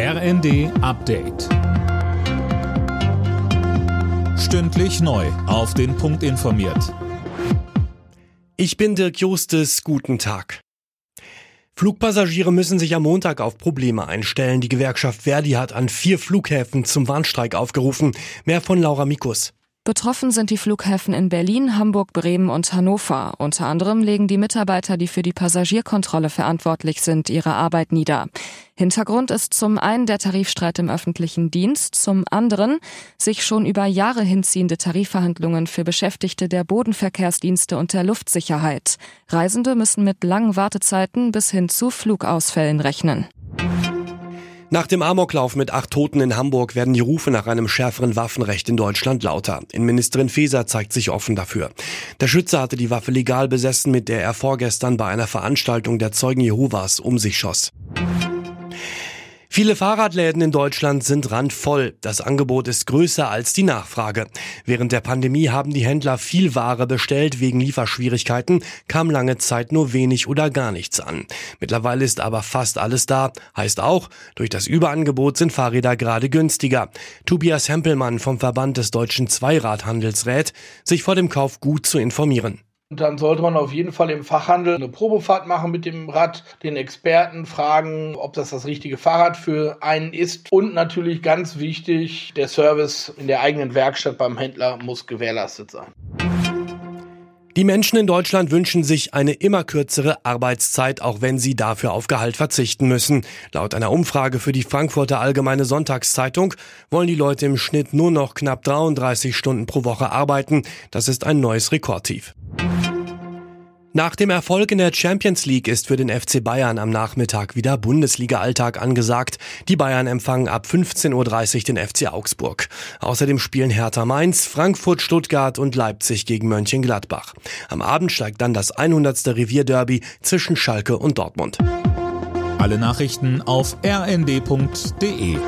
RND Update. Stündlich neu. Auf den Punkt informiert. Ich bin Dirk Justes. Guten Tag. Flugpassagiere müssen sich am Montag auf Probleme einstellen. Die Gewerkschaft Verdi hat an vier Flughäfen zum Warnstreik aufgerufen. Mehr von Laura Mikus. Betroffen sind die Flughäfen in Berlin, Hamburg, Bremen und Hannover. Unter anderem legen die Mitarbeiter, die für die Passagierkontrolle verantwortlich sind, ihre Arbeit nieder. Hintergrund ist zum einen der Tarifstreit im öffentlichen Dienst, zum anderen sich schon über Jahre hinziehende Tarifverhandlungen für Beschäftigte der Bodenverkehrsdienste und der Luftsicherheit. Reisende müssen mit langen Wartezeiten bis hin zu Flugausfällen rechnen. Nach dem Amoklauf mit acht Toten in Hamburg werden die Rufe nach einem schärferen Waffenrecht in Deutschland lauter. Innenministerin Faeser zeigt sich offen dafür. Der Schütze hatte die Waffe legal besessen, mit der er vorgestern bei einer Veranstaltung der Zeugen Jehovas um sich schoss. Viele Fahrradläden in Deutschland sind randvoll. Das Angebot ist größer als die Nachfrage. Während der Pandemie haben die Händler viel Ware bestellt. Wegen Lieferschwierigkeiten kam lange Zeit nur wenig oder gar nichts an. Mittlerweile ist aber fast alles da. Heißt auch, durch das Überangebot sind Fahrräder gerade günstiger. Tobias Hempelmann vom Verband des deutschen Zweiradhandels rät, sich vor dem Kauf gut zu informieren. Und dann sollte man auf jeden Fall im Fachhandel eine Probefahrt machen mit dem Rad, den Experten fragen, ob das das richtige Fahrrad für einen ist. Und natürlich ganz wichtig, der Service in der eigenen Werkstatt beim Händler muss gewährleistet sein. Die Menschen in Deutschland wünschen sich eine immer kürzere Arbeitszeit, auch wenn sie dafür auf Gehalt verzichten müssen. Laut einer Umfrage für die Frankfurter Allgemeine Sonntagszeitung wollen die Leute im Schnitt nur noch knapp 33 Stunden pro Woche arbeiten. Das ist ein neues Rekordtief. Nach dem Erfolg in der Champions League ist für den FC Bayern am Nachmittag wieder Bundesliga-Alltag angesagt. Die Bayern empfangen ab 15.30 Uhr den FC Augsburg. Außerdem spielen Hertha Mainz, Frankfurt, Stuttgart und Leipzig gegen Mönchengladbach. Am Abend steigt dann das 100. Revierderby zwischen Schalke und Dortmund. Alle Nachrichten auf rnd.de